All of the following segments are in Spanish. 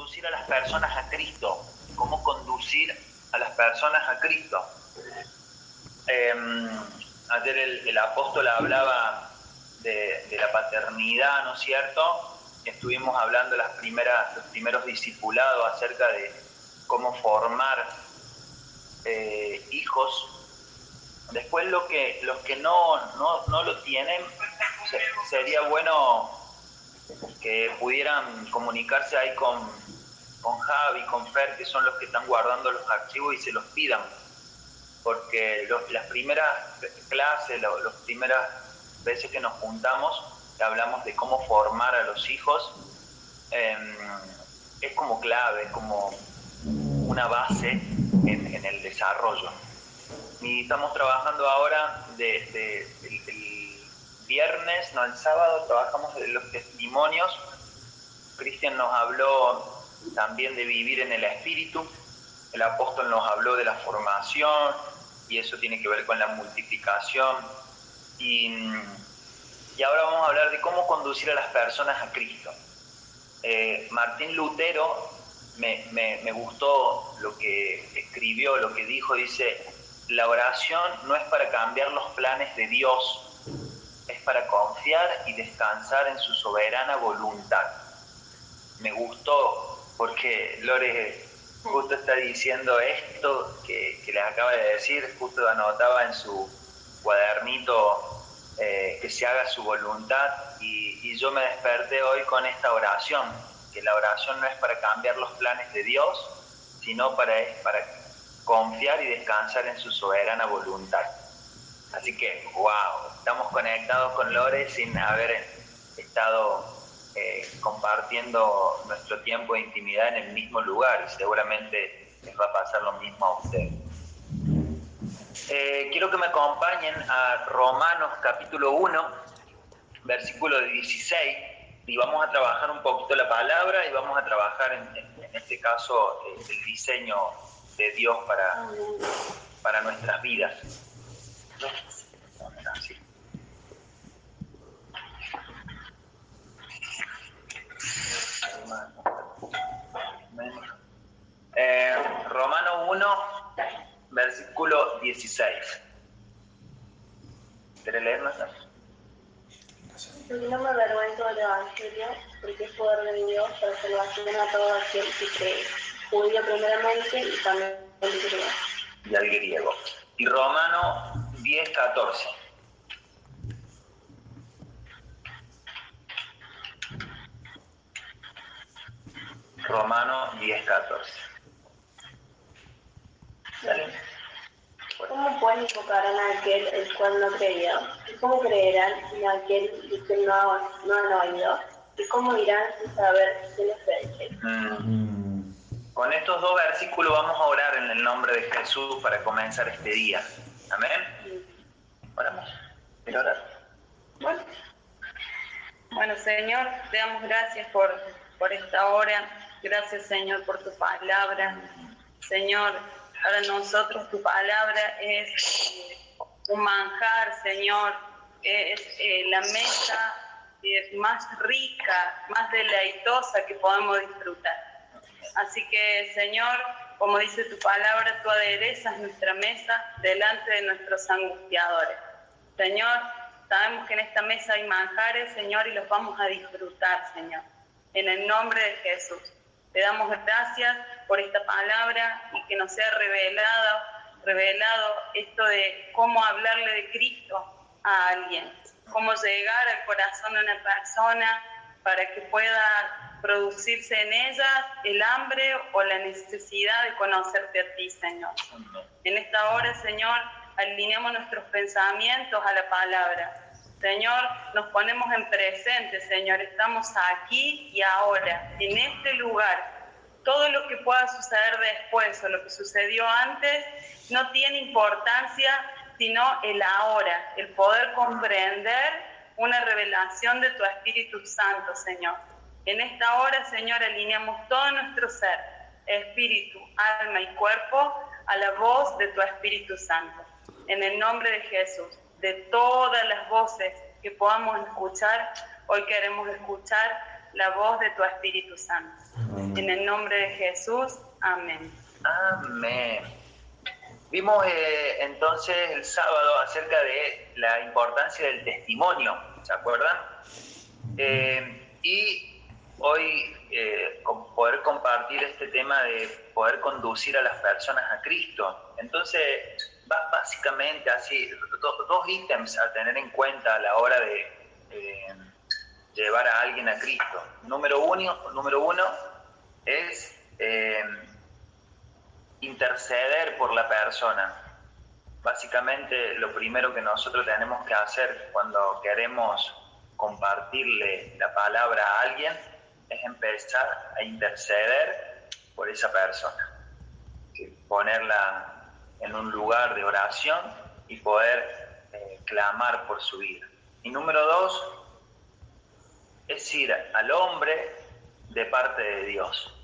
conducir a las personas a Cristo, cómo conducir a las personas a Cristo. Em, ayer el, apóstol hablaba de, la paternidad, ¿no es cierto? Estuvimos hablando las los primeros discipulados acerca de cómo formar eh, hijos. Después lo que, los que no, lo tienen, sería bueno que pudieran comunicarse ahí con, con Javi, con Fer, que son los que están guardando los archivos y se los pidan. Porque las primeras clases, las primeras veces que nos juntamos, hablamos de cómo formar a los hijos, em, es como clave, como una base en, el desarrollo. Y estamos trabajando ahora de, el, viernes, no el sábado, trabajamos de los testimonios. Cristian nos habló también de vivir en el espíritu. El apóstol nos habló de la formación y eso tiene que ver con la multiplicación. Y, ahora vamos a hablar de cómo conducir a las personas a Cristo. Eh, Martín Lutero me, gustó lo que escribió, lo que dijo, dice, la oración no es para cambiar los planes de Dios, es para confiar y descansar en su soberana voluntad. Me gustó porque Lore justo está diciendo esto que, que les acaba de decir, justo anotaba en su cuadernito eh, que se haga su voluntad y yo me desperté hoy con esta oración que la oración no es para cambiar los planes de Dios, sino para, para confiar y descansar en su soberana voluntad. Así que, wow, estamos conectados con Lore sin haber estado eh, compartiendo nuestro tiempo de intimidad en el mismo lugar y seguramente les va a pasar lo mismo a ustedes. Eh, quiero que me acompañen a Romanos capítulo 1, versículo 16 y vamos a trabajar un poquito la palabra y vamos a trabajar en, este caso eh, el diseño de Dios para, para nuestras vidas. Eh, Romano 1, versículo 16. ¿Quieres leerlo? no me avergüenzo del Evangelio, porque es poder de Dios para salvación a todo aquel que cree, judío primeramente y también el griego. Y al griego. Y Romano 10, 14. Romano 10, 14. Dale. ¿Cómo pueden invocar a aquel el cual no creía? ¿Y cómo creerán en aquel que no, no han oído? ¿Y cómo irán sin saber qué les? Mm. Con estos dos versículos vamos a orar en el nombre de Jesús para comenzar este día. Amén. Oramos. ¿Quiero orar? Bueno. Bueno, Señor, te damos gracias por, por esta hora. Gracias, Señor, por tu palabra. Señor, para nosotros tu palabra es eh, un manjar, Señor, es eh, la mesa más rica, más deleitosa que podemos disfrutar. Así que, Señor, como dice tu palabra, tú aderezas nuestra mesa delante de nuestros angustiadores. Señor, sabemos que en esta mesa hay manjares, Señor, y los vamos a disfrutar, Señor. En el nombre de Jesús. Te damos gracias por esta palabra y que nos sea revelado, revelado esto de cómo hablarle de Cristo a alguien, cómo llegar al corazón de una persona para que pueda producirse en ella el hambre o la necesidad de conocerte a ti, Señor. En esta hora, Señor, alineamos nuestros pensamientos a la palabra Señor, nos ponemos en presente, Señor, estamos aquí y ahora, en este lugar. Todo lo que pueda suceder después o lo que sucedió antes no tiene importancia, sino el ahora, el poder comprender una revelación de tu Espíritu Santo, Señor. En esta hora, Señor, alineamos todo nuestro ser, espíritu, alma y cuerpo, a la voz de tu Espíritu Santo. En el nombre de Jesús de todas las voces que podamos escuchar. Hoy queremos escuchar la voz de tu Espíritu Santo. En el nombre de Jesús, amén. Amén. Vimos eh, entonces el sábado acerca de la importancia del testimonio, ¿se acuerdan? Eh, y hoy eh, poder compartir este tema de poder conducir a las personas a Cristo. Entonces, va básicamente así, dos ítems a tener en cuenta a la hora de llevar a alguien a Cristo. Número uno, número uno es eh, interceder por la persona. Básicamente lo primero que nosotros tenemos que hacer cuando queremos compartirle la palabra a alguien es empezar a interceder por esa persona. Ponerla en un lugar de oración y poder eh, clamar por su vida. Y número dos, es ir al hombre de parte de Dios.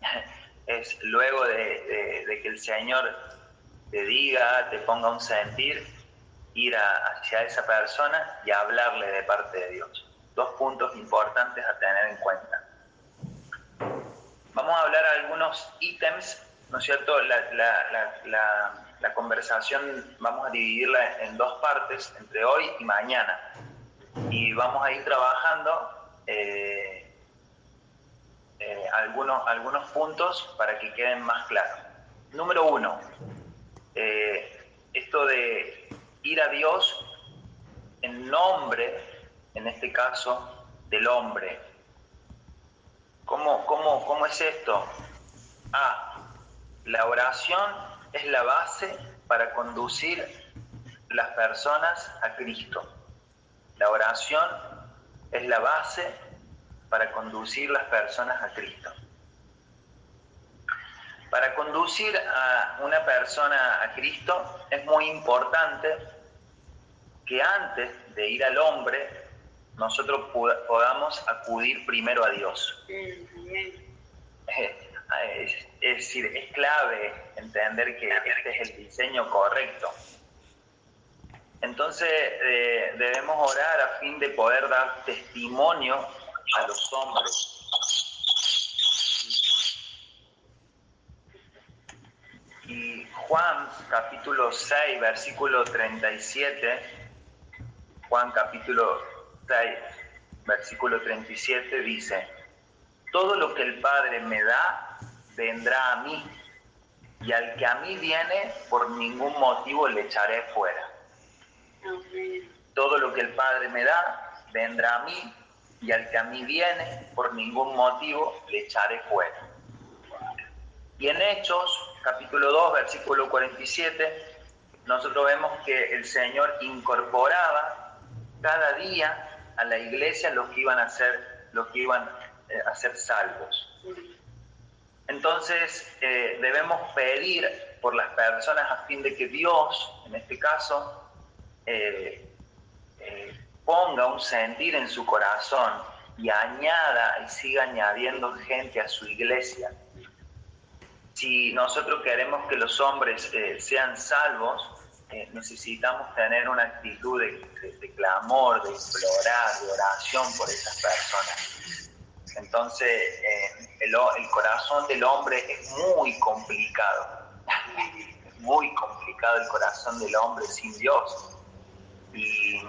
Es luego de, que el Señor te diga, te ponga un sentir, ir hacia esa persona y hablarle de parte de Dios. Dos puntos importantes a tener en cuenta. Vamos a hablar algunos ítems, ¿no es cierto? la conversación vamos a dividirla en dos partes, entre hoy y mañana y vamos a ir trabajando eh, eh, algunos, algunos puntos para que queden más claros. Número uno, eh, esto de ir a Dios en nombre, en este caso, del hombre. ¿Cómo, cómo, cómo es esto? A, la oración es la base para conducir las personas a Cristo. La oración es la base para conducir las personas a Cristo. Para conducir a una persona a Cristo es muy importante que antes de ir al hombre nosotros podamos acudir primero a Dios. Es, decir, es clave entender que este es el diseño correcto. Entonces eh, debemos orar a fin de poder dar testimonio a los hombres. Y Juan capítulo 6, versículo 37, Juan capítulo 6, versículo 37 dice, todo lo que el Padre me da, vendrá a mí, y al que a mí viene, por ningún motivo le echaré fuera. Todo lo que el Padre me da, vendrá a mí, y al que a mí viene, por ningún motivo le echaré fuera. Y en Hechos, capítulo 2, versículo 47, nosotros vemos que el Señor incorporaba cada día a la iglesia los que iban a ser, los que iban eh, a ser salvos. Entonces eh, debemos pedir por las personas a fin de que Dios, en este caso, eh, ponga un sentir en su corazón y añada y siga añadiendo gente a su iglesia. Si nosotros queremos que los hombres sean salvos, necesitamos tener una actitud de, clamor, de implorar, de oración por esas personas. Entonces, el, el corazón del hombre es muy complicado, es muy complicado el corazón del hombre sin Dios y,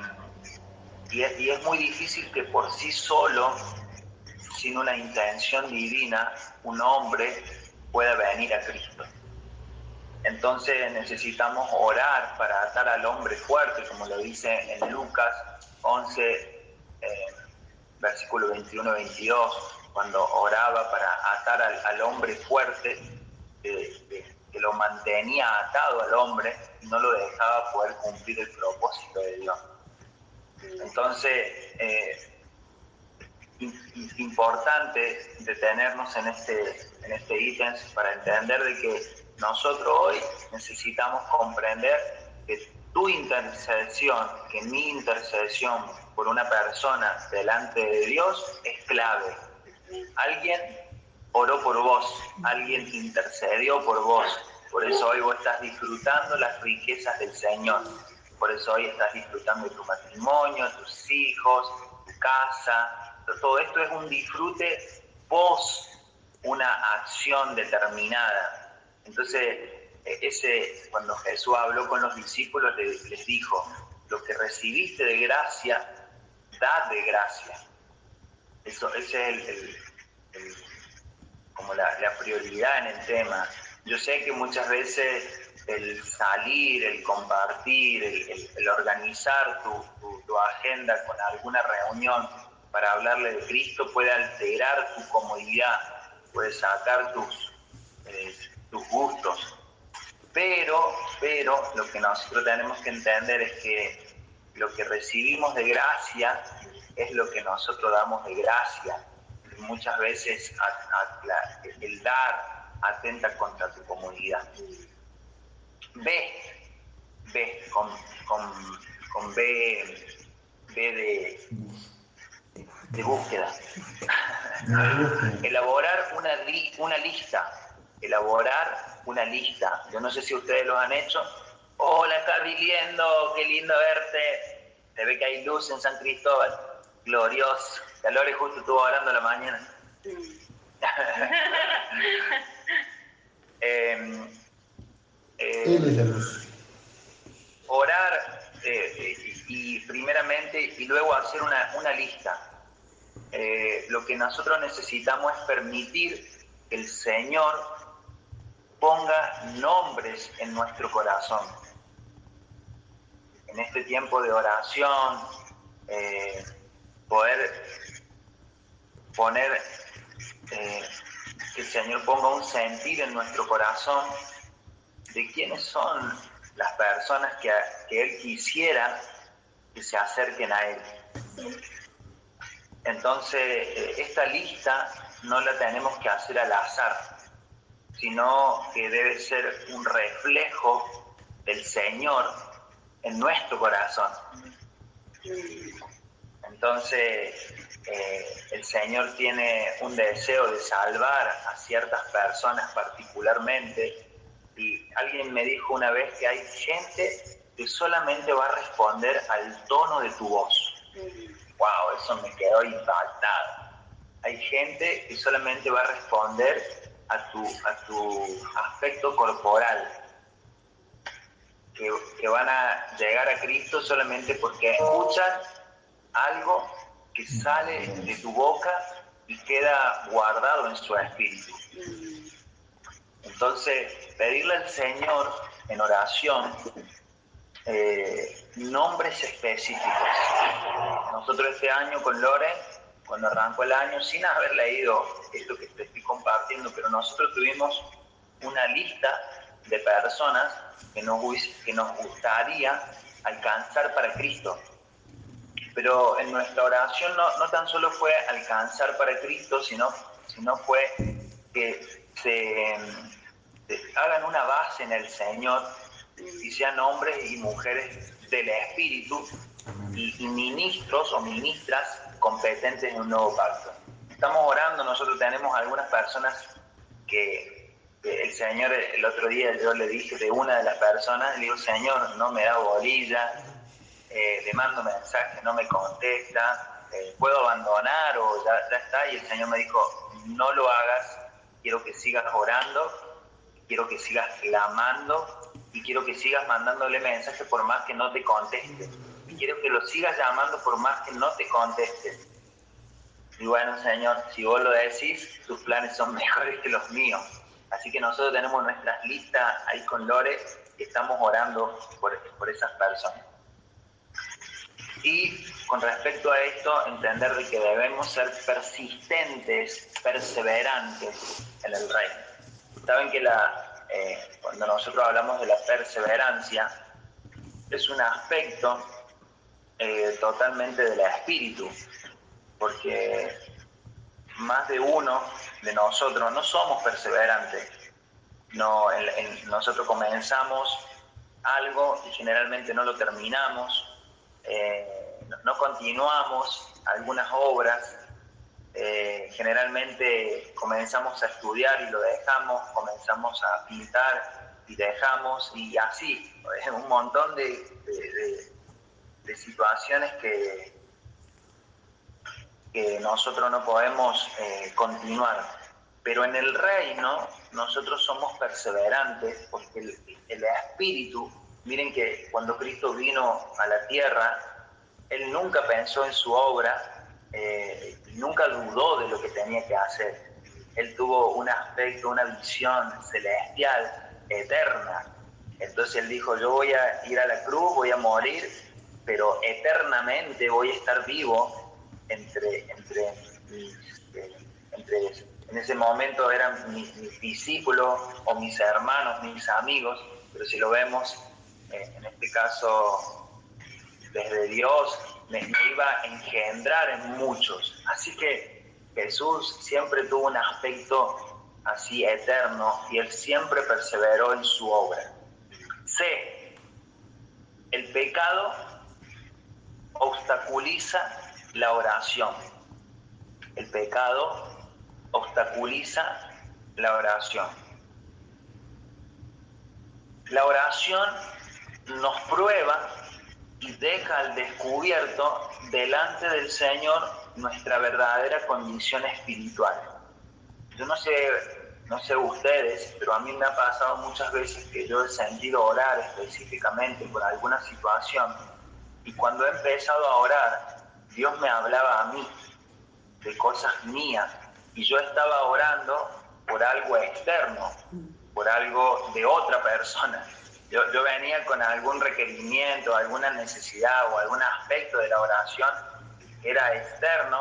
es, muy difícil que por sí solo, sin una intención divina, un hombre pueda venir a Cristo. Entonces necesitamos orar para atar al hombre fuerte, como lo dice en Lucas 11, eh, versículo 21-22, cuando oraba para atar al, hombre fuerte, que lo mantenía atado al hombre y no lo dejaba poder cumplir el propósito de Dios. Entonces, eh, importante detenernos en este, en este ítem para entender de que nosotros hoy necesitamos comprender que tu intercesión, que mi intercesión por una persona delante de Dios es clave. Alguien oró por vos, alguien intercedió por vos. Por eso hoy vos estás disfrutando las riquezas del Señor. Por eso hoy estás disfrutando de tu matrimonio, tus hijos, tu casa, todo esto es un disfrute post una acción determinada. Entonces, e, ese, cuando Jesús habló con los discípulos, les, dijo, lo que recibiste de gracia, da de gracia. Eso, ese es el, como la, prioridad en el tema. Yo sé que muchas veces el salir, el compartir, el, organizar tu, agenda con alguna reunión para hablarle de Cristo puede alterar tu comodidad, puede sacar tus, eh, tus gustos. Pero, pero lo que nosotros tenemos que entender es que lo que recibimos de gracia es lo que nosotros damos de gracia. muchas veces el dar atenta contra tu comunidad. B, B, con, con, B, B de, de búsqueda. elaborar una, una lista, elaborar una lista. Yo no sé si ustedes lo han hecho. Hola, estás viviendo, qué lindo verte. Se ve que hay luz en San Cristóbal. Glorioso. Calor justo estuvo orando la mañana. eh, eh, orar eh, y, primeramente y luego hacer una, una lista. Eh, lo que nosotros necesitamos es permitir que el Señor ponga nombres en nuestro corazón. En este tiempo de oración, poder poner, que el Señor ponga un sentir en nuestro corazón de quiénes son las personas que, él quisiera que se acerquen a él. Entonces, eh, esta lista no la tenemos que hacer al azar, sino que debe ser un reflejo del Señor en nuestro corazón. Entonces, eh, el Señor tiene un deseo de salvar a ciertas personas particularmente y alguien me dijo una vez que hay gente que solamente va a responder al tono de tu voz. Wow, eso me quedó impactado. Hay gente que solamente va a responder a tu, a tu aspecto corporal, que, que van a llegar a Cristo solamente porque escuchan algo que sale de tu boca y queda guardado en su espíritu. Entonces, pedirle al Señor en oración eh, nombres específicos. Nosotros este año con Lore, cuando arrancó el año, sin haber leído esto que te estoy compartiendo, pero nosotros tuvimos una lista de personas que nos, que nos gustaría alcanzar para Cristo. Pero en nuestra oración no, no tan solo fue alcanzar para Cristo, sino, sino fue que se hagan una base en el Señor y sean hombres y mujeres del Espíritu y, ministros o ministras competentes en un nuevo pacto. Estamos orando, nosotros tenemos algunas personas que, el Señor, el otro día yo le dije de una de las personas, le digo, Señor, no me da bolilla, eh, le mando mensaje, no me contesta, eh, puedo abandonar o ya, ya está, y el Señor me dijo, no lo hagas, quiero que sigas orando quiero que sigas clamando y quiero que sigas mandándole mensajes por más que no te conteste. Quiero que lo sigas llamando por más que no te conteste. Y bueno, Señor, si vos lo decís, tus planes son mejores que los míos. Así que nosotros tenemos nuestras listas ahí con Lore y estamos orando por, por esas personas. Y con respecto a esto, entender de que debemos ser persistentes, perseverantes en el reino. Saben que la, eh, cuando nosotros hablamos de la perseverancia, es un aspecto eh, totalmente del espíritu, porque más de uno de nosotros no somos perseverantes. No, nosotros comenzamos algo y generalmente no lo terminamos, eh, no continuamos algunas obras eh, generalmente comenzamos a estudiar y lo dejamos, comenzamos a pintar y dejamos, y así, un montón de, de, situaciones que, que nosotros no podemos eh, continuar. Pero en el reino nosotros somos perseverantes porque el, espíritu, miren que cuando Cristo vino a la tierra, Él nunca pensó en su obra, eh, nunca dudó de lo que tenía que hacer. Él tuvo un aspecto, una visión celestial, eterna. Entonces Él dijo, yo voy a ir a la cruz, voy a morir, pero eternamente voy a estar vivo entre, entre, entre, en ese momento eran mis, discípulos o mis hermanos, mis amigos, pero si lo vemos, eh, en este caso, desde Dios, me, iba a engendrar en muchos. Así que Jesús siempre tuvo un aspecto así eterno y él siempre perseveró en su obra. C. El pecado obstaculiza la oración. El pecado obstaculiza la oración. La oración nos prueba y deja al descubierto delante del Señor nuestra verdadera condición espiritual. Yo no sé, no sé ustedes, pero a mí me ha pasado muchas veces que yo he sentido orar específicamente por alguna situación y cuando he empezado a orar Dios me hablaba a mí de cosas mías y yo estaba orando por algo externo, por algo de otra persona. Yo, venía con algún requerimiento, alguna necesidad o algún aspecto de la oración que era externo.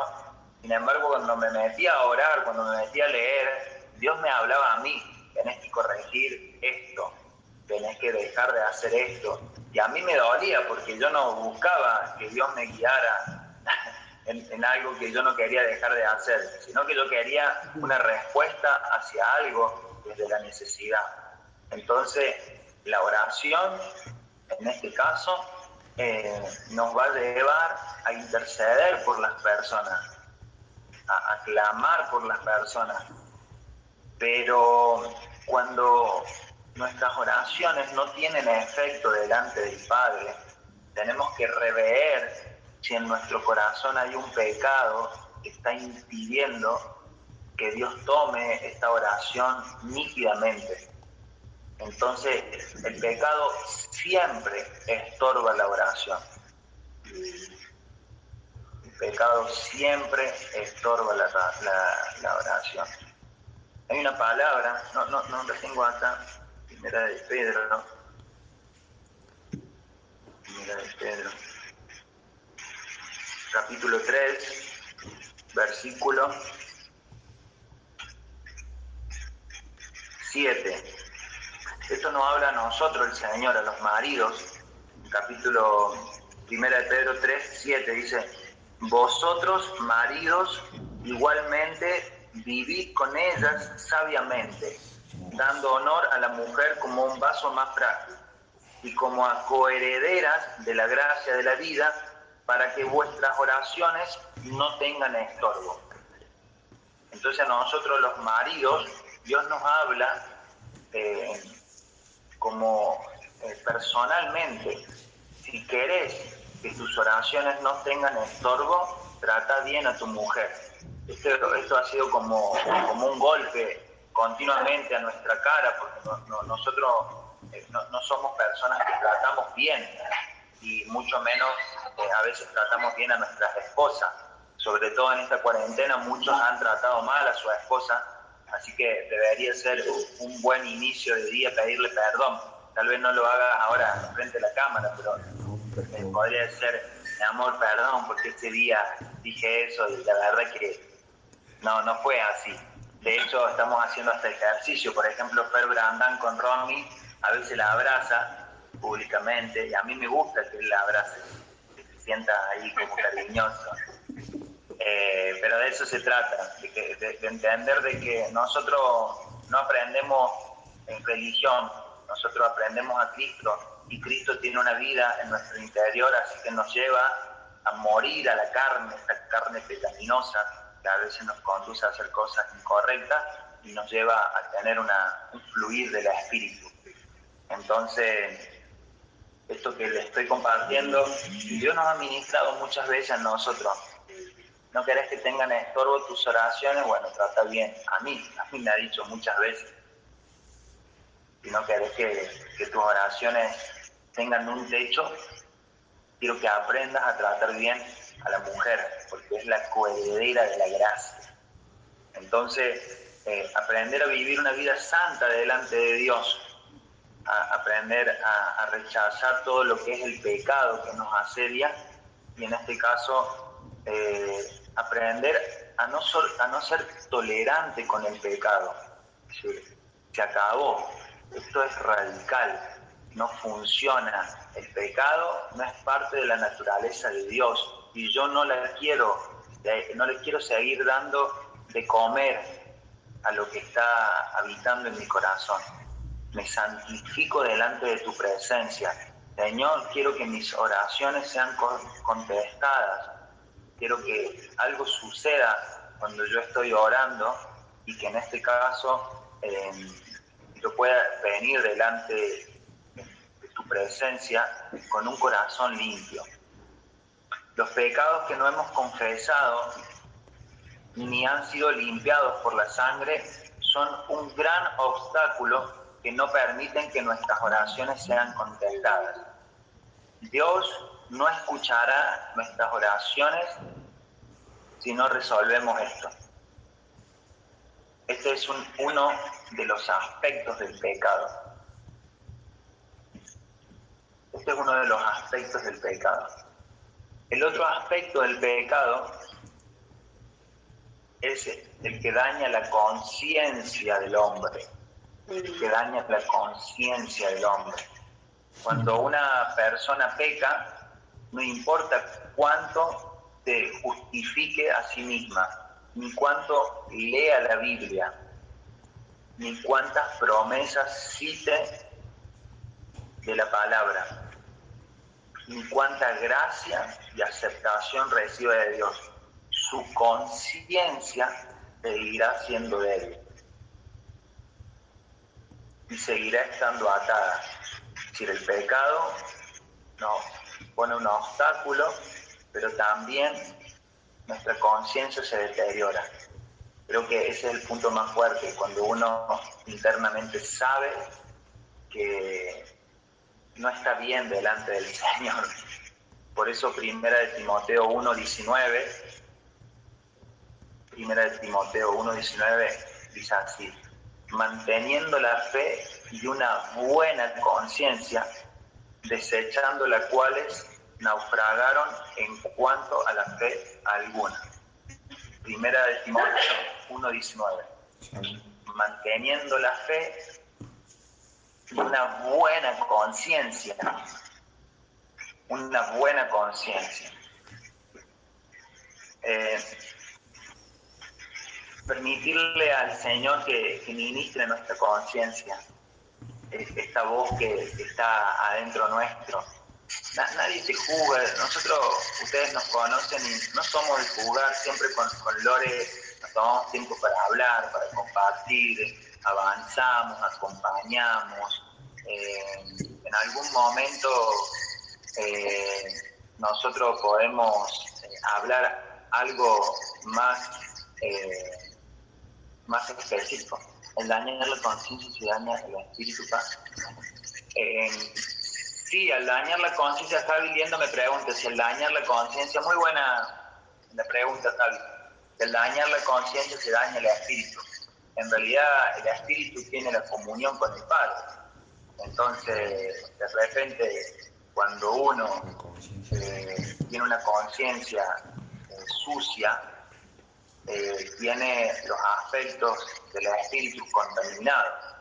Sin embargo, cuando me metía a orar, cuando me metía a leer, Dios me hablaba a mí, tenés que corregir esto, tenés que dejar de hacer esto. Y a mí me dolía porque yo no buscaba que Dios me guiara en, algo que yo no quería dejar de hacer, sino que yo quería una respuesta hacia algo desde la necesidad. Entonces, la oración, en este caso, eh, nos va a llevar a interceder por las personas, a, a clamar por las personas. Pero cuando nuestras oraciones no tienen efecto delante del Padre, tenemos que rever si en nuestro corazón hay un pecado que está impidiendo que Dios tome esta oración nítidamente. Entonces, el pecado siempre estorba la oración. El pecado siempre estorba la, oración. Hay una palabra, no, no, no la tengo acá, primera de Pedro, ¿no? Primera de Pedro capítulo 3, versículo 7. Esto nos habla a nosotros, el Señor, a los maridos. Capítulo 1 de Pedro 3, 7 dice, vosotros maridos igualmente vivid con ellas sabiamente, dando honor a la mujer como un vaso más frágil y como a coherederas de la gracia de la vida para que vuestras oraciones no tengan estorbo. Entonces a nosotros los maridos, Dios nos habla eh, como eh, personalmente, si querés que tus oraciones no tengan estorbo, trata bien a tu mujer. Esto, esto ha sido como, como un golpe continuamente a nuestra cara, porque nosotros eh, no somos personas que tratamos bien y mucho menos eh, a veces tratamos bien a nuestras esposas. Sobre todo en esta cuarentena muchos han tratado mal a su esposa, así que debería ser un buen inicio de día pedirle perdón. Tal vez no lo haga ahora frente a la cámara, pero eh, podría ser, mi amor, perdón, porque este día dije eso y la verdad que no, no fue así. De hecho, estamos haciendo este ejercicio. Por ejemplo, Fer Brandán con Romy a veces la abraza públicamente y a mí me gusta que él la abrace, que se sienta ahí como cariñoso. Eh, pero de eso se trata, de, entender de que nosotros no aprendemos en religión, nosotros aprendemos a Cristo y Cristo tiene una vida en nuestro interior, así que nos lleva a morir a la carne, esta carne pecaminosa que a veces nos conduce a hacer cosas incorrectas y nos lleva a tener una, un fluir del espíritu. Entonces, esto que le estoy compartiendo, Dios nos ha ministrado muchas veces a nosotros. no querés que tengan estorbo tus oraciones, bueno, trata bien. A mí, a mí me ha dicho muchas veces. Si no querés que, que tus oraciones tengan un techo, quiero que aprendas a tratar bien a la mujer, porque es la coheredera de la gracia. Entonces, eh, aprender a vivir una vida santa delante de Dios, aprender a, rechazar todo lo que es el pecado que nos asedia y en este caso eh, aprender a no, a no ser tolerante con el pecado. se acabó, esto es radical, no funciona. El pecado no es parte de la naturaleza de Dios y yo no la quiero, no le quiero seguir dando de comer a lo que está habitando en mi corazón. Me santifico delante de tu presencia. Señor, quiero que mis oraciones sean contestadas. Quiero que algo suceda cuando yo estoy orando y que en este caso eh, yo pueda venir delante presencia con un corazón limpio. Los pecados que no hemos confesado ni han sido limpiados por la sangre son un gran obstáculo que no permiten que nuestras oraciones sean contestadas. Dios no escuchará nuestras oraciones si no resolvemos esto. Este es uno de los aspectos del pecado. Este es uno de los aspectos del pecado. El otro aspecto del pecado es el que daña la conciencia del hombre, el que daña la conciencia del hombre. Cuando una persona peca, no importa cuánto se justifique a sí misma, ni cuánto lea la Biblia, ni cuántas promesas cite de la palabra y cuánta gracia y aceptación recibe de Dios. Su conciencia seguirá siendo Él y seguirá estando atada. Es decir, el pecado nos pone un obstáculo, pero también nuestra conciencia se deteriora. Creo que ese es el punto más fuerte, cuando uno internamente sabe que no está bien delante del Señor. Por eso primera de Timoteo 1.19, primera de Timoteo 1.19 dice así, manteniendo la fe y una buena conciencia, desechando las cuales naufragaron en cuanto a la fe alguna. Primera de Timoteo 1.19. Manteniendo la fe una buena conciencia, una buena conciencia. Eh, permitirle al Señor que, ministre nuestra conciencia, esta voz que, está adentro nuestro. nadie te juzga, nosotros, ustedes nos conocen y no somos de jugar, siempre con, con Lore nos tomamos tiempo para hablar, para compartir, avanzamos, acompañamos. Eh, en algún momento eh, nosotros podemos eh, hablar algo más, más específico. El dañar la conciencia se daña el espíritu. sí, al dañar la conciencia, Javi Liendo me pregunta si el dañar la conciencia, muy buena la pregunta, Javi. El dañar la conciencia se daña el espíritu en realidad el espíritu tiene la comunión con el Padre. Entonces, de repente, cuando uno eh, tiene una conciencia eh, sucia, eh, tiene los aspectos del espíritu contaminados.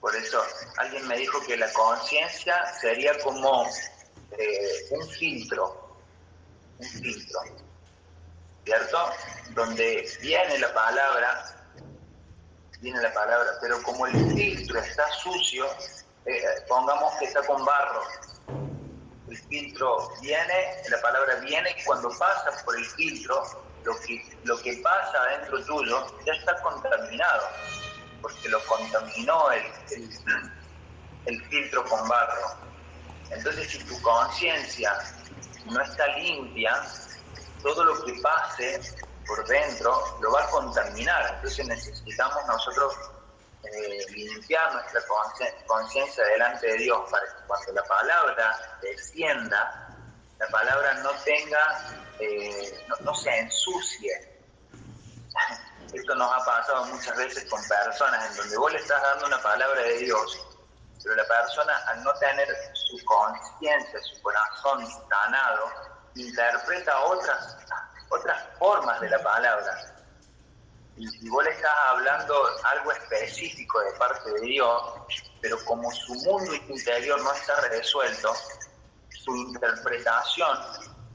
Por eso, alguien me dijo que la conciencia sería como un filtro, un filtro ¿cierto? Donde viene la palabra, viene la palabra, pero como el filtro está sucio, eh, pongamos que está con barro, el filtro viene, la palabra viene y cuando pasa por el filtro, lo que, lo que pasa dentro tuyo ya está contaminado, porque lo contaminó el, el filtro con barro. Entonces, si tu conciencia no está limpia, todo lo que pase por dentro lo va a contaminar. Entonces necesitamos nosotros eh, limpiar nuestra conciencia delante de Dios para que cuando la palabra descienda, la palabra no tenga, eh, no, se ensucie. Esto nos ha pasado muchas veces con personas en donde vos le estás dando una palabra de Dios, pero la persona al no tener su conciencia, su corazón sanado, interpreta otras, otras formas de la palabra y, vos le estás hablando algo específico de parte de Dios, pero como su mundo interior no está resuelto, su interpretación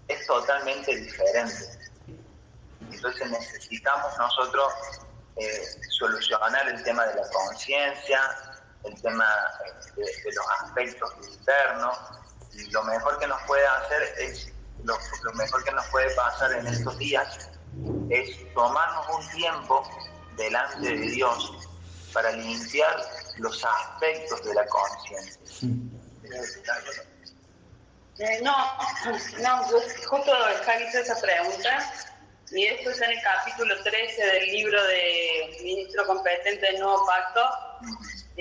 es totalmente diferente. Entonces necesitamos nosotros eh, solucionar el tema de la conciencia, el tema de, los aspectos internos, y lo mejor que nos puede hacer es, lo mejor que nos puede pasar en estos días es tomarnos un tiempo delante de Dios para limpiar los aspectos de la conciencia. Eh, no, no, justo Javi hizo esa pregunta y esto está en el capítulo 13 del libro de Ministro Competente del Nuevo Pacto.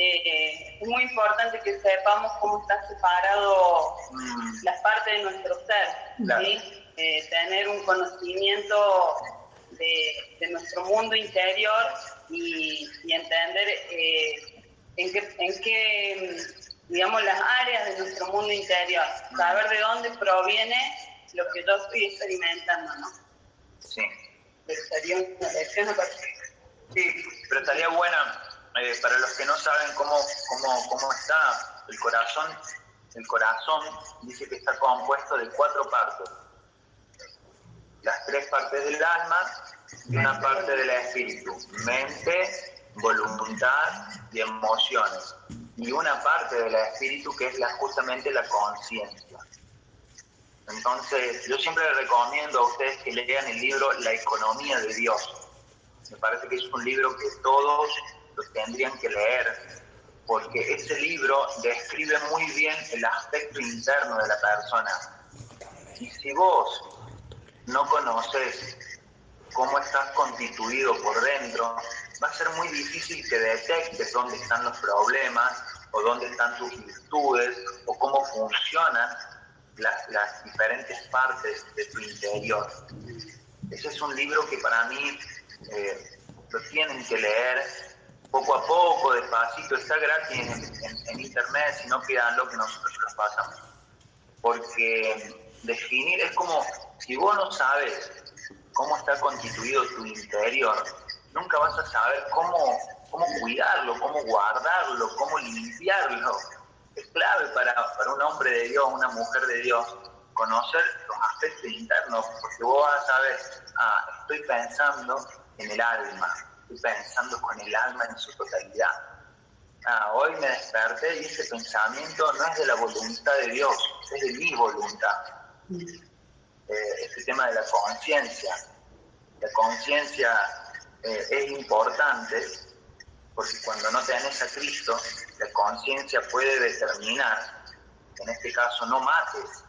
Eh, es muy importante que sepamos cómo está separado mm. las partes de nuestro ser, eh, tener un conocimiento de, nuestro mundo interior y, entender eh, en, qué, en qué, digamos, las áreas de nuestro mundo interior, saber de dónde proviene lo que yo estoy experimentando, ¿no? Sí. Sería una lección Sí, pero estaría buena eh, para los que no saben cómo, cómo, cómo está el corazón. El corazón dice que está compuesto de cuatro partes las tres partes del alma y una parte del espíritu, mente, voluntad y emociones. Y una parte del espíritu que es la, justamente la conciencia. Entonces, yo siempre les recomiendo a ustedes que lean el libro La economía de Dios. Me parece que es un libro que todos lo tendrían que leer, porque ese libro describe muy bien el aspecto interno de la persona. Y si vos no conoces cómo estás constituido por dentro, va a ser muy difícil que detectes dónde están los problemas o dónde están tus virtudes o cómo funcionan las, diferentes partes de tu interior. Ese es un libro que para mí eh, lo tienen que leer poco a poco, despacito, está gratis en, internet, si no lo que nosotros lo pasamos. Porque definir es como si vos no sabes cómo está constituido tu interior, nunca vas a saber cómo, cómo cuidarlo, cómo guardarlo, cómo limpiarlo. Es clave para, para un hombre de Dios, una mujer de Dios, conocer los aspectos internos, porque vos vas a saber, ah, estoy pensando en el alma, estoy pensando con el alma en su totalidad. Ah, hoy me desperté y ese pensamiento no es de la voluntad de Dios, es de mi voluntad. Eh, este tema de la conciencia. La conciencia eh, es importante porque cuando no tenés a Cristo, la conciencia puede determinar, en este caso, no mates,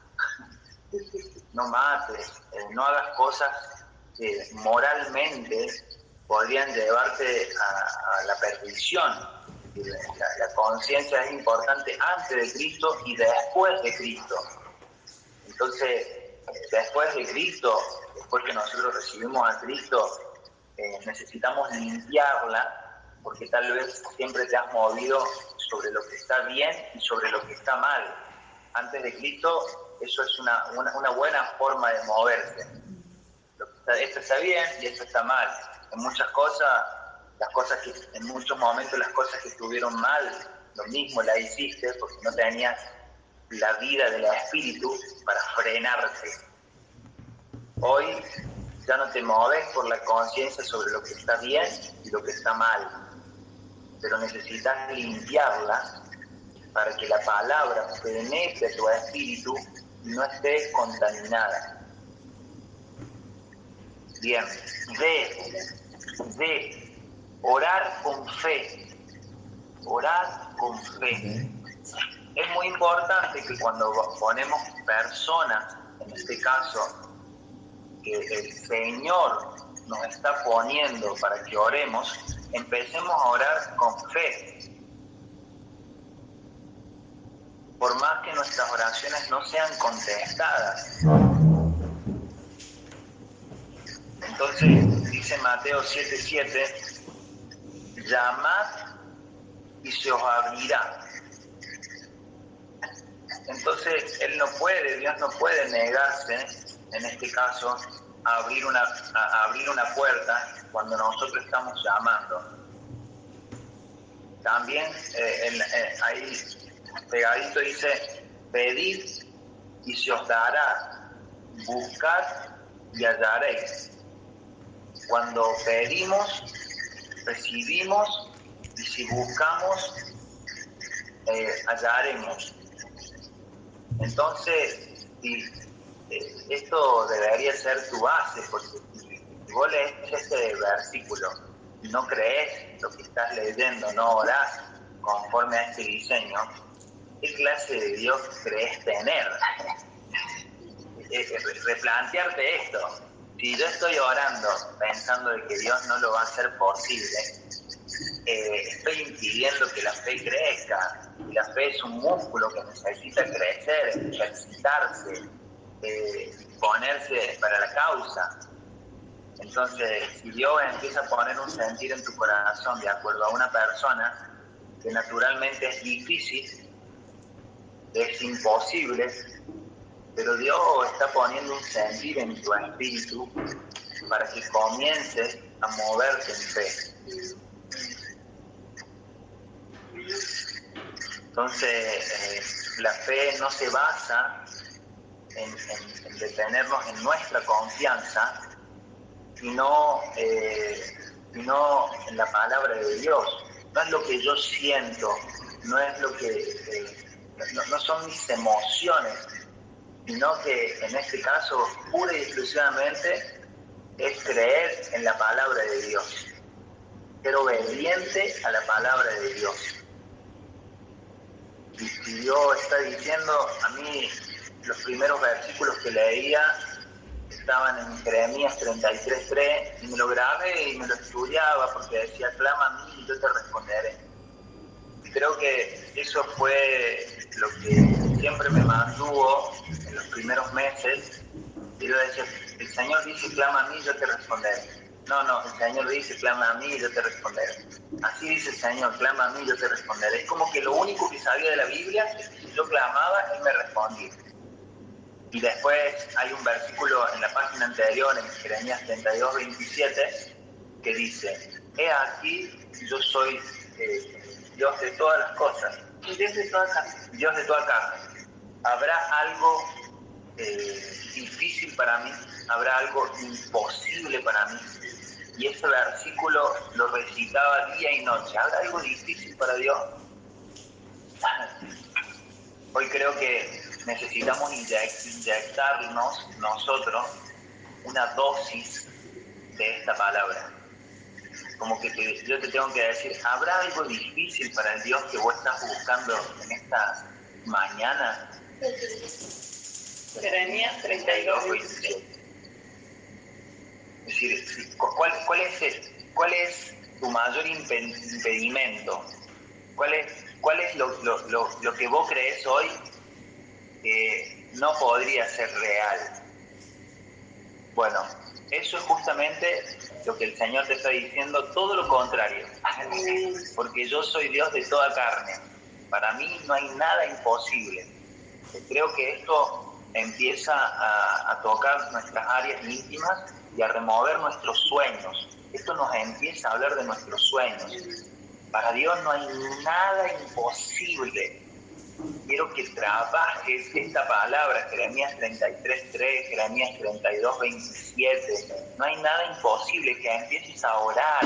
no mates, eh, no hagas cosas que moralmente podrían llevarte a, la perdición. La, conciencia es importante antes de Cristo y después de Cristo. Entonces, después de Cristo, después que nosotros recibimos a Cristo, eh, necesitamos limpiarla, porque tal vez siempre te has movido sobre lo que está bien y sobre lo que está mal. Antes de Cristo, eso es una, buena forma de moverse. esto está bien y esto está mal. En muchas cosas, las cosas que, en muchos momentos las cosas que estuvieron mal, lo mismo la hiciste porque no tenías la vida del espíritu para frenarte. Hoy ya no te mueves por la conciencia sobre lo que está bien y lo que está mal, pero necesitas limpiarla para que la palabra penetre tu espíritu y no esté contaminada. Bien, de, de orar con fe, orar con fe es muy importante que cuando ponemos personas, en este caso que el Señor nos está poniendo para que oremos, empecemos a orar con fe. Por más que nuestras oraciones no sean contestadas. Entonces, dice Mateo 7:7, llamad y se os abrirá. Entonces, Él no puede, Dios no puede negarse, en este caso, a abrir una, a abrir una puerta cuando nosotros estamos llamando. También eh, eh, ahí pegadito dice, pedid y se os dará, buscad y hallaréis. Cuando pedimos, recibimos y si buscamos, eh, hallaremos. Entonces, esto debería ser tu base, porque si vos lees este versículo y no crees lo que estás leyendo, no orás conforme a este diseño, ¿qué clase de Dios crees tener? Replantearte esto. Si yo estoy orando pensando de que Dios no lo va a hacer posible, eh, estoy impidiendo que la fe crezca. Y la fe es un músculo que necesita crecer, ejercitarse, eh, ponerse para la causa. Entonces, si Dios empieza a poner un sentir en tu corazón de acuerdo a una persona, que naturalmente es difícil, es imposible, pero Dios está poniendo un sentir en tu espíritu para que comiences a moverte en fe. Entonces, eh, la fe no se basa en, detenernos en nuestra confianza, sino, eh, sino en la palabra de Dios. No es lo que yo siento, no es lo que eh, no, son mis emociones, sino que en este caso pura y exclusivamente es creer en la palabra de Dios, ser obediente a la palabra de Dios. Y si Dios está diciendo, a mí los primeros versículos que leía estaban en Jeremías 33.3 y me lo grabé y me lo estudiaba porque decía, clama a mí y yo te responderé. creo que eso fue lo que siempre me mantuvo los primeros meses. Y yo decía, el Señor dice, clama a mí yo te responderé. No, no, el Señor dice, clama a mí yo te responderé. Así dice el Señor, clama a mí yo te responderé. Es como que lo único que sabía de la Biblia es que yo clamaba y me respondía. Y después hay un versículo en la página anterior, en Jeremías 32, 27, que dice, he aquí, yo soy eh, Dios de todas las cosas. Dios de toda. Dios de toda carne. ¿Habrá algo eh, difícil para mí? ¿Habrá algo imposible para mí? Y ese versículo lo recitaba día y noche. ¿Habrá algo difícil para Dios? Hoy creo que necesitamos inyectarnos nosotros una dosis de esta palabra. Como que yo te tengo que decir, ¿habrá algo difícil para el Dios que vos estás buscando en esta mañana? Jeremías 32, Es decir, ¿cuál, cuál, es, ¿cuál es tu mayor impedimento? ¿Cuál es, cuál es lo, lo, lo, lo que vos crees hoy que no podría ser real. Bueno, eso es justamente lo que el Señor te está diciendo, todo lo contrario, porque yo soy Dios de toda carne. Para mí no hay nada imposible. Creo que esto empieza a, tocar nuestras áreas íntimas y a remover nuestros sueños. Esto nos empieza a hablar de nuestros sueños. Para Dios no hay nada imposible quiero que trabajes esta palabra, Jeremías 33.3, Jeremías 32.27. No hay nada imposible que empieces a orar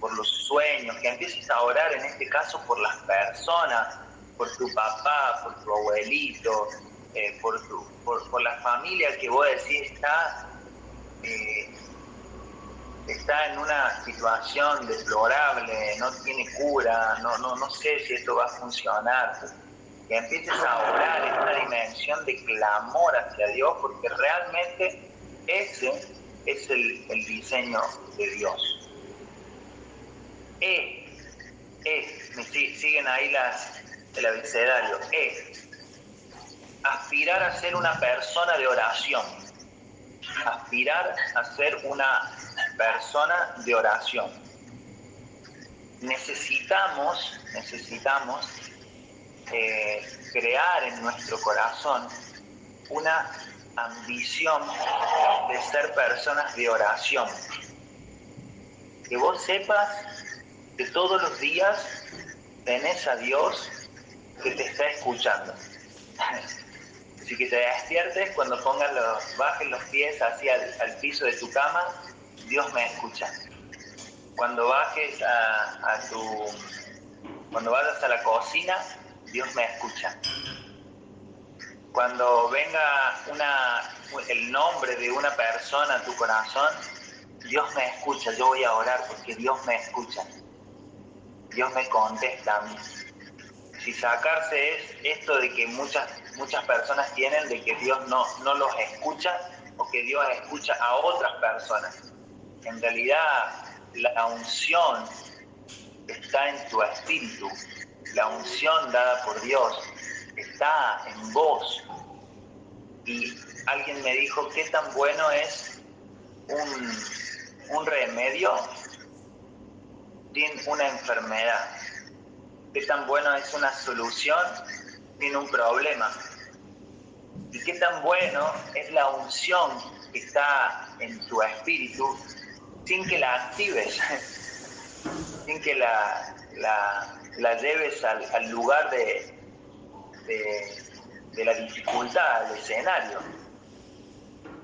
por los sueños, que empieces a orar en este caso por las personas, por tu papá, por tu abuelito, eh, por, tu, por, la familia que vos decís está, eh, está en una situación deplorable, no tiene cura, no, no, no sé si esto va a funcionar que empieces a orar una dimensión de clamor hacia Dios, porque realmente Ese es el, diseño de Dios. E, e, me siguen ahí las, el abecedario. E, aspirar a ser una persona de oración. Aspirar a ser una persona de oración. Necesitamos, necesitamos eh, crear en nuestro corazón una ambición de ser personas de oración. Que vos sepas que todos los días tenés a Dios que te está escuchando. Así que te despiertes cuando pongas los, bajes los pies hacia el, piso de tu cama, Dios me escucha. Cuando bajes a, a tu, cuando vayas a la cocina, Dios me escucha. Cuando venga una, el nombre de una persona a tu corazón, Dios me escucha, yo voy a orar porque Dios me escucha. Dios me contesta a mí. Si sacarse es esto de que muchas, muchas personas tienen de que Dios no, no los escucha o que Dios escucha a otras personas. En realidad la unción está en tu espíritu, la unción dada por Dios está en vos. Y alguien me dijo, ¿qué tan bueno es un, un remedio sin una enfermedad? ¿Qué tan bueno es una solución sin un problema? ¿Y qué tan bueno es la unción que está en tu espíritu sin que la actives, sin que la, la lleves al, lugar de, de, la dificultad, al escenario.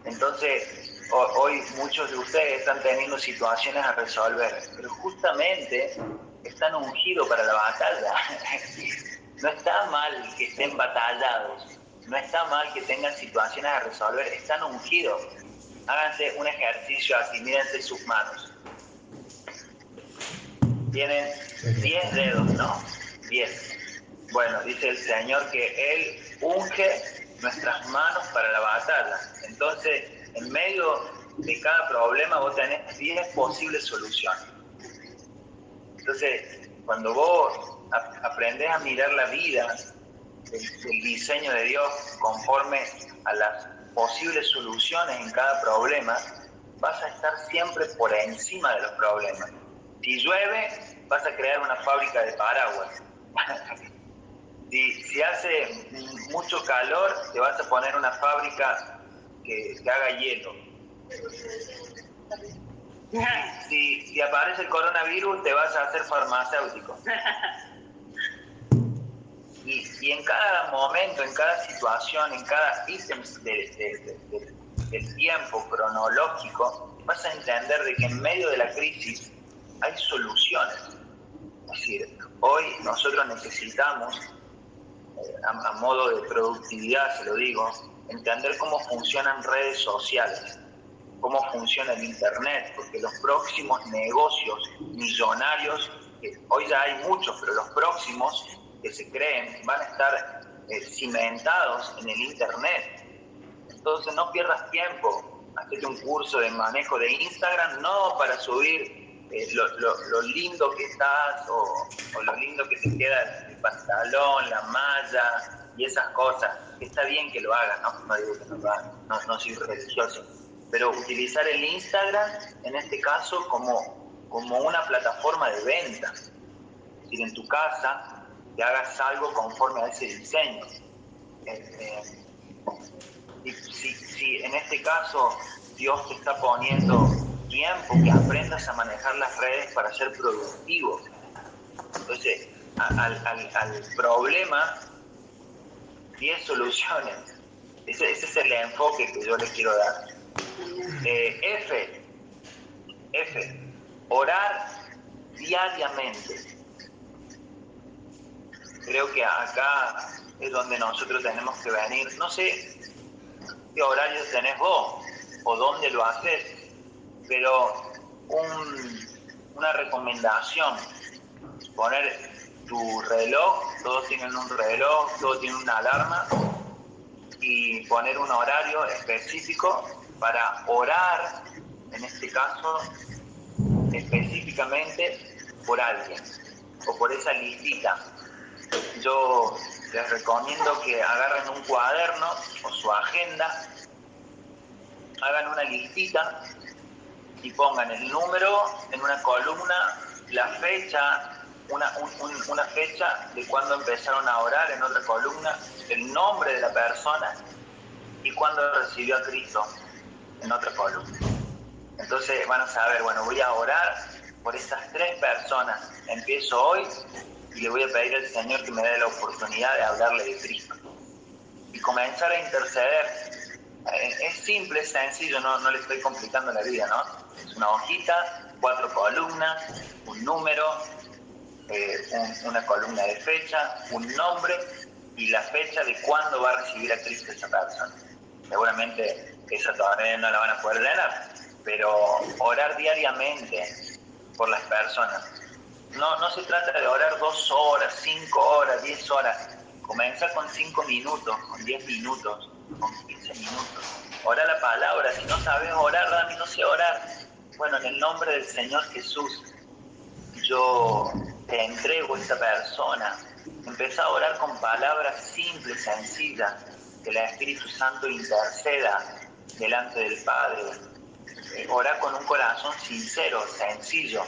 Entonces, hoy muchos de ustedes están teniendo situaciones a resolver, pero justamente están ungidos para la batalla. No está mal que estén batallados, no está mal que tengan situaciones a resolver, están ungidos. Háganse un ejercicio así, mírense sus manos tienen 10 dedos, ¿no? 10. Bueno, dice el Señor que Él unge nuestras manos para la batalla. Entonces, en medio de cada problema vos tenés 10 posibles soluciones. Entonces, cuando vos aprendes a mirar la vida, el, diseño de Dios conforme a las posibles soluciones en cada problema, vas a estar siempre por encima de los problemas. Si llueve, vas a crear una fábrica de paraguas. si, hace mucho calor, te vas a poner una fábrica que, haga hielo. Si, aparece el coronavirus, te vas a hacer farmacéutico. Y, en cada momento, en cada situación, en cada ítem del tiempo cronológico, vas a entender de que en medio de la crisis hay soluciones. Es decir, hoy nosotros necesitamos, eh, a, modo de productividad, se lo digo, entender cómo funcionan redes sociales, cómo funciona el Internet, porque los próximos negocios millonarios, que hoy ya hay muchos, pero los próximos que se creen van a estar eh, cimentados en el Internet. Entonces no pierdas tiempo, hazte un curso de manejo de Instagram, no para subir eh, lo, lindo que estás o, lo lindo que te queda el pantalón, la malla y esas cosas. Está bien que lo hagas, no, digo que no lo hagas, no, soy religioso, pero utilizar el Instagram en este caso como, como una plataforma de venta. Es en tu casa te hagas algo conforme a ese diseño. Eh, eh, si, si en este caso Dios te está poniendo tiempo que aprendas a manejar las redes para ser productivo. Entonces, al, problema, 10 soluciones. Ese, es el enfoque que yo les quiero dar. Eh, F, F, orar diariamente. Creo que acá es donde nosotros tenemos que venir. No sé qué horarios tenés vos o dónde lo haces, pero una recomendación, poner tu reloj, todos tienen un reloj, todos tienen una alarma y poner un horario específico para orar, en este caso, específicamente por alguien o por esa listita. Yo les recomiendo que agarren un cuaderno o su agenda, hagan una listita y pongan el número en una columna, la fecha, una, una fecha de cuando empezaron a orar en otra columna, el nombre de la persona y cuando recibió a Cristo en otra columna. Entonces van a saber, bueno, voy a orar por estas tres personas. Empiezo hoy y le voy a pedir al Señor que me dé la oportunidad de hablarle de Cristo. Y comenzar a interceder. Eh, es simple, es sencillo, no, no le estoy complicando la vida, ¿no? Es una hojita, cuatro columnas, un número, eh, una columna de fecha, un nombre y la fecha de cuándo va a recibir a Cristo esa persona. Seguramente esa todavía no la van a poder llenar, pero orar diariamente por las personas. No, no se trata de orar dos horas, cinco horas, diez horas. Comienza con cinco minutos, con diez minutos, con quince minutos. Ora la palabra. Si no sabes orar, Dani, no sé orar. Bueno, en el nombre del Señor Jesús, yo te entrego a esta persona. Empieza a orar con palabras simples, sencillas, que el Espíritu Santo interceda delante del Padre. Eh, ora con un corazón sincero, sencillo.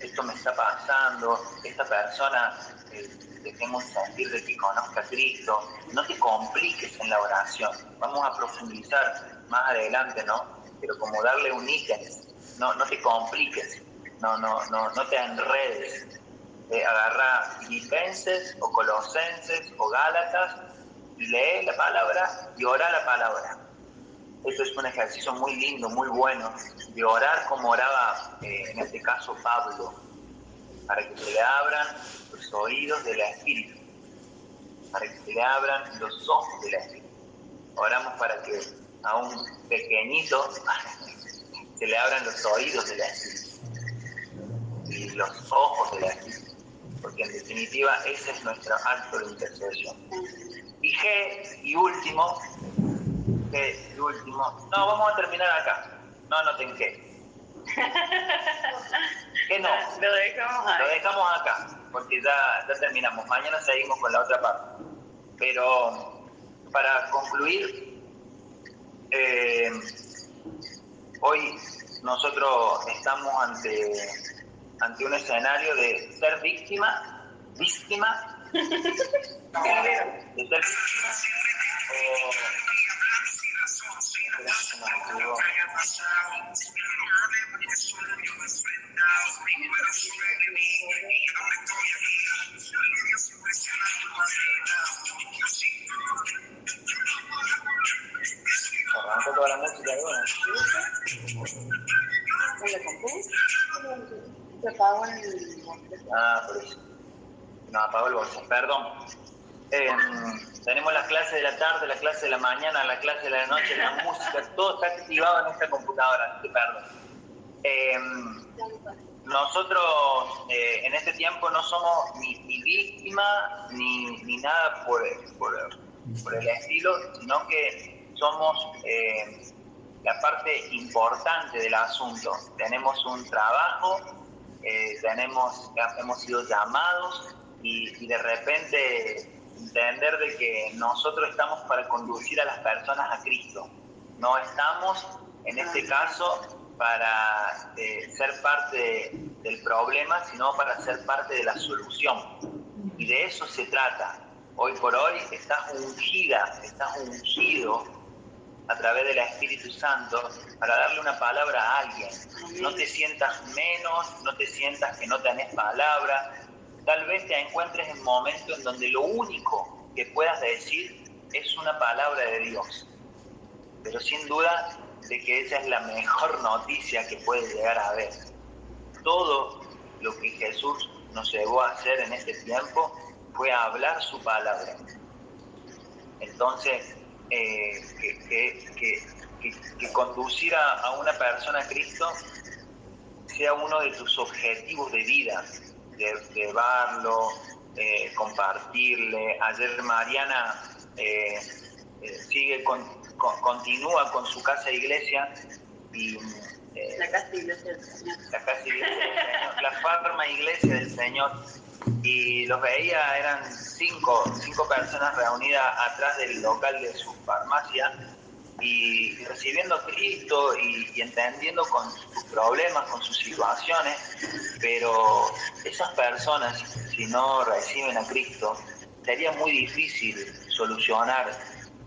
Esto me está pasando, esta persona eh, dejemos sentir de que conozca a Cristo. No te compliques en la oración. Vamos a profundizar más adelante, ¿no? Pero como darle un ítem, no, no te compliques, no, no, no, no te enredes eh, agarra Filipenses o Colosenses o Gálatas, lee la palabra y ora la palabra. Esto es un ejercicio muy lindo, muy bueno, de orar como oraba eh, en este caso Pablo, para que se le abran los oídos del Espíritu, para que se le abran los ojos del Espíritu. Oramos para que a un pequeñito se le abran los oídos del Espíritu y los ojos del Espíritu porque en definitiva ese es nuestro acto de intercesión. Y G, y último, Y último, no, vamos a terminar acá, no anoten. ¿Qué no? Lo dejamos Lo dejamos acá, porque ya, ya terminamos. Mañana seguimos con la otra parte. Pero para concluir, eh, hoy nosotros estamos ante ante un escenario de ser víctima, víctima, de ser víctima, o... el Ah, por eso. No, apagó el bolso, perdón. Em, tenemos la clase de la tarde, la clase de la mañana, la clase de la noche, la música, todo está activado en esta computadora, perdón. Em, nosotros eh, en este tiempo no somos ni, ni víctima ni, ni nada por, por, por, el estilo, sino que somos eh, la parte importante del asunto. Tenemos un trabajo eh, tenemos, hemos sido llamados y, de repente entender de que nosotros estamos para conducir a las personas a Cristo. No estamos, en este caso, para eh, ser parte del problema, sino para ser parte de la solución. Y de eso se trata. Hoy por hoy estás ungida, estás ungido a través del Espíritu Santo para darle una palabra a alguien. No te sientas menos, no te sientas que no tenés palabra. Tal vez te encuentres en momentos en donde lo único que puedas decir es una palabra de Dios. Pero sin duda de que esa es la mejor noticia que puede llegar a haber. Todo lo que Jesús nos llevó a hacer en este tiempo fue a hablar su palabra. Entonces, eh, que, conducir a, una persona a Cristo sea uno de tus objetivos de vida, de llevarlo, eh, compartirle. Ayer Mariana eh, sigue con, continúa con su casa iglesia y la casa iglesia del Señor. La casa iglesia del Señor, la farma iglesia del Señor. Y los veía, eran cinco, cinco personas reunidas atrás del local de su farmacia y, recibiendo a Cristo y, entendiendo con sus problemas, con sus situaciones, pero esas personas, si no reciben a Cristo, sería muy difícil solucionar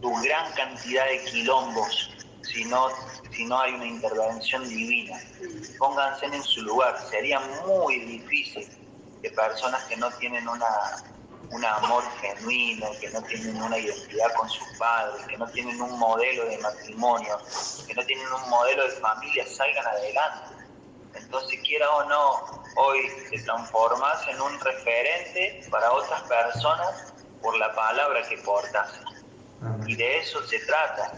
tu gran cantidad de quilombos si no, si no hay una intervención divina. Pónganse en su lugar, sería muy difícil que personas que no tienen una, un amor genuino, que no tienen una identidad con sus padres, que no tienen un modelo de matrimonio, que no tienen un modelo de familia, salgan adelante. Entonces, quiera o no, hoy te transformas en un referente para otras personas por la palabra que portas. Y de eso se trata.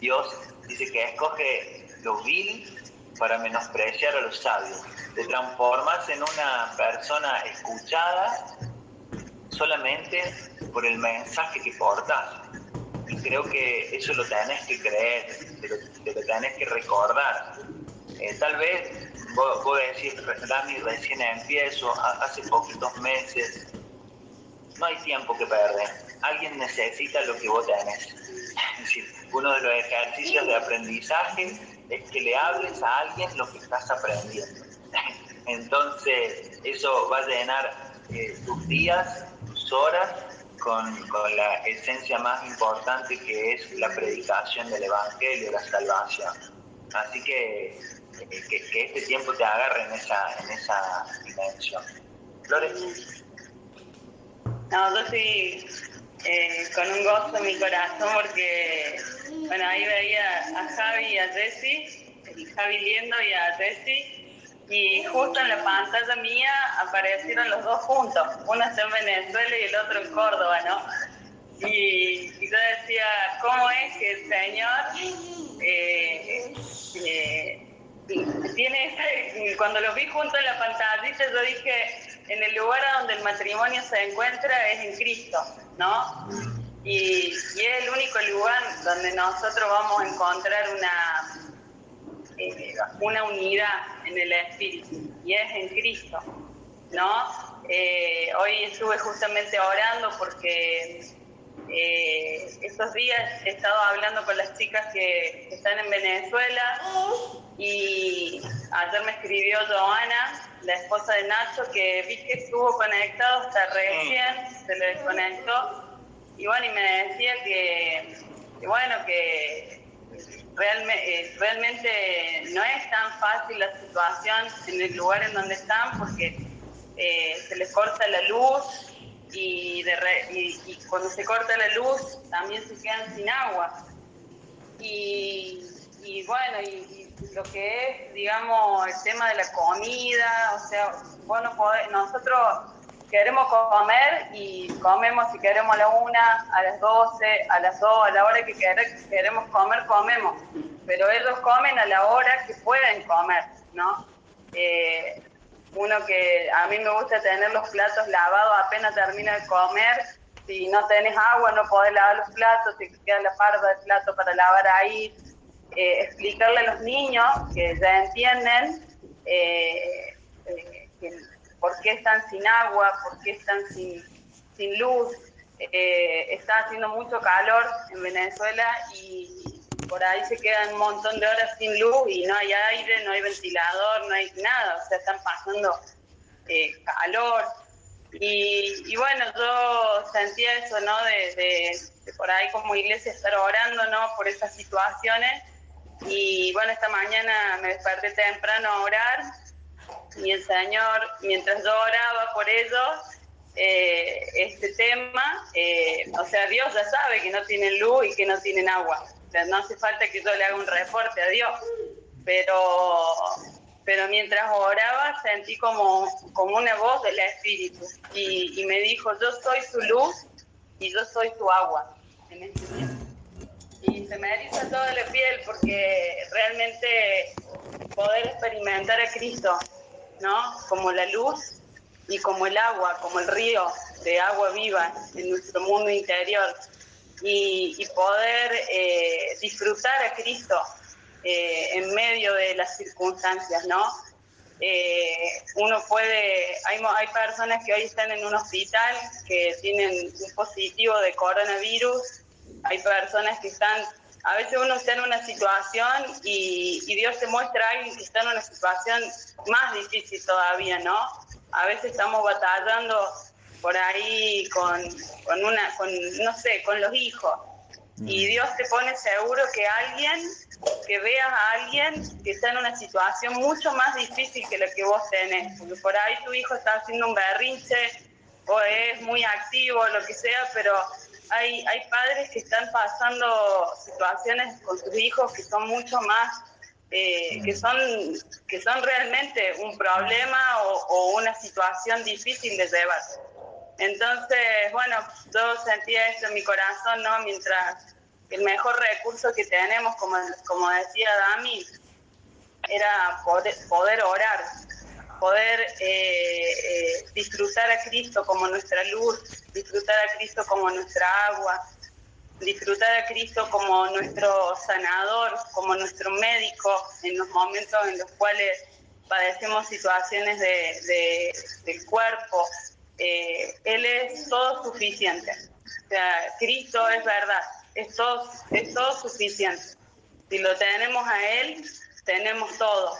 Dios dice que escoge lo vil para menospreciar a los sabios. Te transformas en una persona escuchada solamente por el mensaje que portas. Y creo que eso lo tenés que creer, te lo, tenés que recordar. Eh, tal vez vos, vos decís, Dani, recién empiezo, hace poquitos meses. No hay tiempo que perder. Alguien necesita lo que vos tenés. Uno de los ejercicios de aprendizaje es que le hables a alguien lo que estás aprendiendo. Entonces, eso va a llenar eh, tus días horas con, la esencia más importante que es la predicación del Evangelio, la salvación. Así que, que, este tiempo te agarre en esa, en esa dimensión. Flores. No, yo sí, eh, con un gozo en mi corazón porque, bueno, ahí veía a Javi y a Jessy, Javi Liendo y a Jessy, y justo en la pantalla mía aparecieron los dos juntos, uno está en Venezuela y el otro en Córdoba, ¿no? Y, yo decía, ¿cómo es que el Señor eh, eh, tiene cuando los vi juntos en la pantallita, yo dije, en el lugar donde el matrimonio se encuentra es en Cristo, ¿no? Y, y es el único lugar donde nosotros vamos a encontrar una eh, una unidad en el Espíritu y es en Cristo, ¿no? Eh, hoy estuve justamente orando porque eh, estos días he estado hablando con las chicas que, están en Venezuela y ayer me escribió Joana, la esposa de Nacho, que vi que estuvo conectado hasta recién, se le desconectó y bueno, y me decía que bueno, que realmente, eh, realmente no es tan fácil la situación en el lugar en donde están porque eh, se les corta la luz y, cuando se corta la luz también se quedan sin agua. Y, bueno, y, lo que es, digamos, el tema de la comida, o sea, bueno, nosotros queremos comer y comemos si queremos a la una, a las doce, a las dos, a la hora que queremos comer, comemos. Pero ellos comen a la hora que pueden comer, ¿no? Eh, uno que a mí me gusta tener los platos lavados apenas termina de comer. Si no tenés agua, no podés lavar los platos, te queda la parda del plato para lavar ahí. Eh, explicarle a los niños que ya entienden eh, que por qué están sin agua, por qué están sin, sin luz. Eh, está haciendo mucho calor en Venezuela y por ahí se quedan un montón de horas sin luz y no hay aire, no hay ventilador, no hay nada, o sea, están pasando eh, calor. Y, bueno, yo sentía eso, ¿no? De, de, por ahí como iglesia estar orando, ¿no? Por esas situaciones. Y bueno, esta mañana me desperté temprano a orar y el Señor, mientras yo oraba por ellos, eh, este tema, eh, o sea, Dios ya sabe que no tienen luz y que no tienen agua. O sea, no hace falta que yo le haga un reporte a Dios. Pero, pero mientras oraba sentí como, como una voz del Espíritu y, y me dijo, yo soy su luz y yo soy su agua en este. Y se me eriza toda la piel porque realmente poder experimentar a Cristo ¿no? Como la luz y como el agua, como el río de agua viva en nuestro mundo interior. y, poder eh, disfrutar a Cristo eh, en medio de las circunstancias, ¿no? Eh, uno puede, hay, hay personas que hoy están en un hospital que tienen un positivo de coronavirus, hay personas que están, a veces uno está en una situación y, y Dios te muestra a alguien que está en una situación más difícil todavía, ¿no? A veces estamos batallando por ahí con, con una, con, no sé, con los hijos. Y mm. Dios te pone seguro que alguien, que veas a alguien que está en una situación mucho más difícil que la que vos tenés. Porque por ahí tu hijo está haciendo un berrinche o es muy activo, lo que sea, pero hay, hay padres que están pasando situaciones con sus hijos que son mucho más eh, que, son, que son realmente un problema o, o, una situación difícil de llevar. Entonces, bueno, yo sentía esto en mi corazón, ¿no? Mientras el mejor recurso que tenemos, como, como decía Dami, era poder, poder orar, poder eh, eh, disfrutar a Cristo como nuestra luz, disfrutar a Cristo como nuestra agua, disfrutar a Cristo como nuestro sanador, como nuestro médico en los momentos en los cuales padecemos situaciones de, del cuerpo, eh, Él es todo suficiente. O sea, Cristo es verdad, es todo, es todo suficiente. Si lo tenemos a Él, tenemos todo.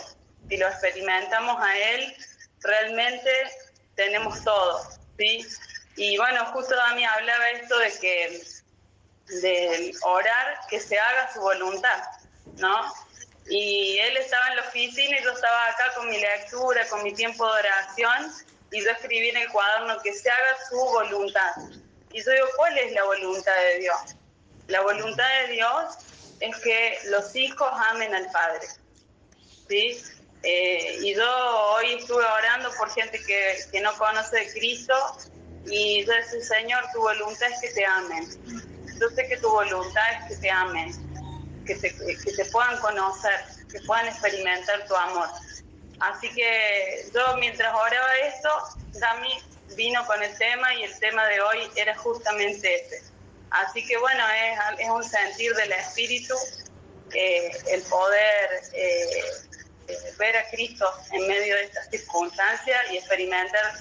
Si lo experimentamos a Él, realmente tenemos todo. ¿sí? Y bueno, justo Dami hablaba esto de que de orar que se haga su voluntad, ¿no? Y él estaba en la oficina y yo estaba acá con mi lectura, con mi tiempo de oración, y yo escribí en el cuaderno que se haga su voluntad. Y yo digo, ¿cuál es la voluntad de Dios? La voluntad de Dios es que los hijos amen al Padre. ¿sí? Eh, y yo hoy estuve orando por gente que, que no conoce de Cristo y yo decía, Señor, tu voluntad es que te amen. Yo sé que tu voluntad es que te amen, que te, que te puedan conocer, que puedan experimentar tu amor. Así que yo mientras oraba esto, Dami vino con el tema y el tema de hoy era justamente ese. Así que bueno, es, es un sentir del espíritu, eh, el poder eh, ver a Cristo en medio de estas circunstancias y experimentar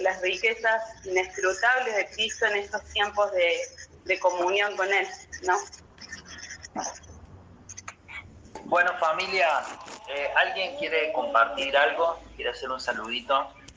las riquezas inescrutables de Cristo en estos tiempos de, de comunión con Él, ¿no? Bueno, familia, eh, ¿alguien quiere compartir algo? ¿Quiere hacer un saludito?